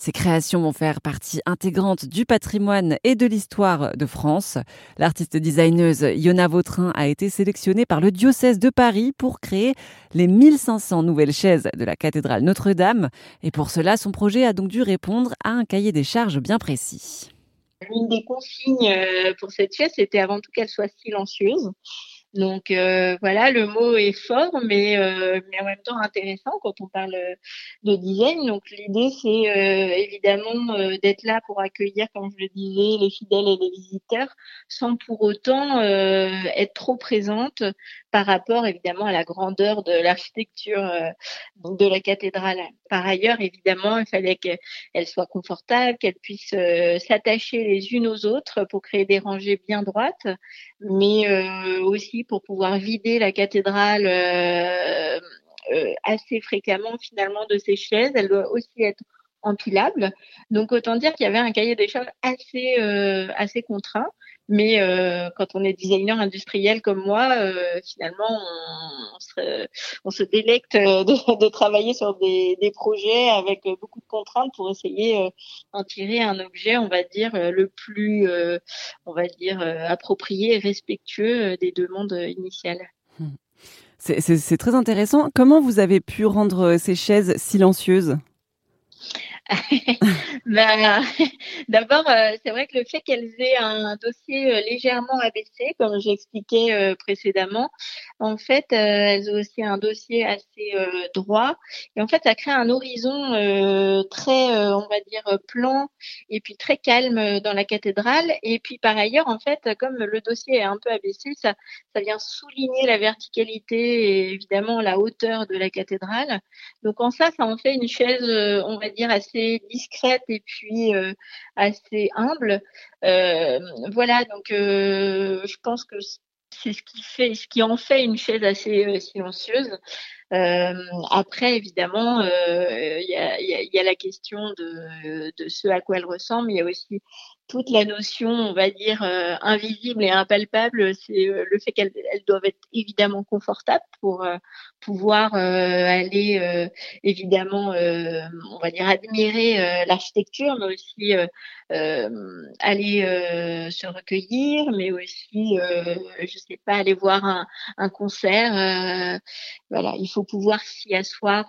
Ces créations vont faire partie intégrante du patrimoine et de l'histoire de France. L'artiste designeuse Yona Vautrin a été sélectionnée par le diocèse de Paris pour créer les 1500 nouvelles chaises de la cathédrale Notre-Dame. Et pour cela, son projet a donc dû répondre à un cahier des charges bien précis. L'une des consignes euh, pour cette chaise, c'était avant tout qu'elle soit silencieuse. Donc euh, voilà, le mot est fort, mais, euh, mais en même temps intéressant quand on parle de design. Donc l'idée, c'est euh, évidemment d'être là pour accueillir, comme je le disais, les fidèles et les visiteurs, sans pour autant être trop présente par rapport évidemment à la grandeur de l'architecture de la cathédrale. Par ailleurs, évidemment, il fallait qu'elle soit confortable, qu'elle puisse s'attacher les unes aux autres pour créer des rangées bien droites, mais aussi pour pouvoir vider la cathédrale euh, euh, assez fréquemment finalement de ses chaises. Elle doit aussi être empilable. Donc autant dire qu'il y avait un cahier des charges assez euh, assez contraint. Mais quand on est designer industriel comme moi, finalement, on, on, se, délecte de, de travailler sur des, projets avec beaucoup de contraintes pour essayer d'en tirer un objet, on va dire, le plus, on va dire, approprié et respectueux des demandes initiales. Hmm. C'est très intéressant. Comment vous avez pu rendre ces chaises silencieuses? Ben, D'abord, euh, c'est vrai que le fait qu'elles aient un dossier euh, légèrement abaissé, comme j'expliquais euh, précédemment, en fait, elles ont aussi un dossier assez droit. Et en fait, ça crée un horizon très, on va dire, plan et puis très calme dans la cathédrale. Et puis, par ailleurs, en fait, comme le dossier est un peu abaissé, ça, ça vient souligner la verticalité et évidemment la hauteur de la cathédrale. Donc, en ça, ça en fait une chaise, on va dire, assez discrète et puis euh, assez humble. Euh, voilà, donc euh, je pense que c'est ce qui fait, ce qui en fait une chaise assez silencieuse. après, évidemment, il y a, la question de, de ce à quoi elle ressemble. Il y a aussi toute la notion, on va dire, euh, invisible et impalpable, c'est euh, le fait qu'elles doivent être évidemment confortables pour euh, pouvoir aller évidemment, on va dire, admirer l'architecture, mais aussi aller se recueillir, mais aussi, je sais pas, aller voir un, un concert. voilà, il faut pouvoir s'y asseoir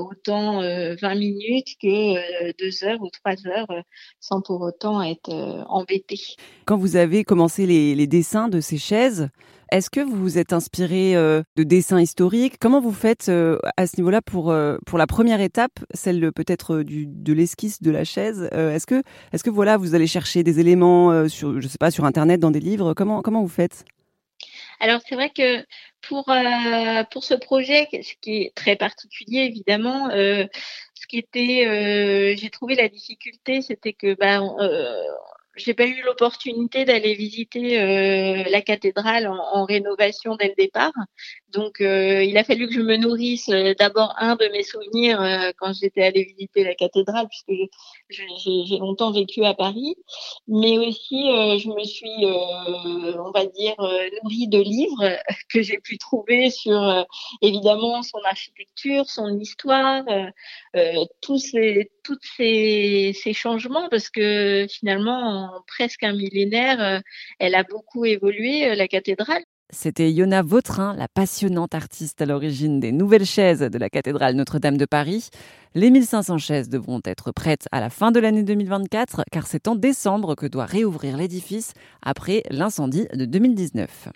autant 20 minutes que deux heures ou trois heures sans pour autant être euh, embêté. Quand vous avez commencé les, dessins de ces chaises, est-ce que vous vous êtes inspiré euh, de dessins historiques? Comment vous faites euh, à ce niveau-là pour, pour la première étape, celle peut-être de l'esquisse de la chaise Est-ce que, est que voilà, vous allez chercher des éléments sur, je sais pas, sur Internet, dans des livres? Comment, comment vous faites? Alors c'est vrai que pour pour ce projet, ce qui est très particulier évidemment, qui était, j'ai trouvé la difficulté, c'était que ben j'ai pas eu l'opportunité d'aller visiter euh, la cathédrale en, en, rénovation dès le départ. Donc, euh, il a fallu que je me nourrisse euh, d'abord un de mes souvenirs euh, quand j'étais allée visiter la cathédrale, puisque j'ai longtemps vécu à Paris, mais aussi je me suis, on va dire, nourrie de livres que j'ai pu trouver sur évidemment son architecture, son histoire, tous ces, toutes ces, ces changements, parce que finalement presque un millénaire, euh, elle a beaucoup évolué, euh, la cathédrale. C'était Yona Vautrin, la passionnante artiste à l'origine des nouvelles chaises de la cathédrale Notre-Dame de Paris. Les 1500 chaises devront être prêtes à la fin de l'année 2024 car c'est en décembre que doit réouvrir l'édifice après l'incendie de 2019.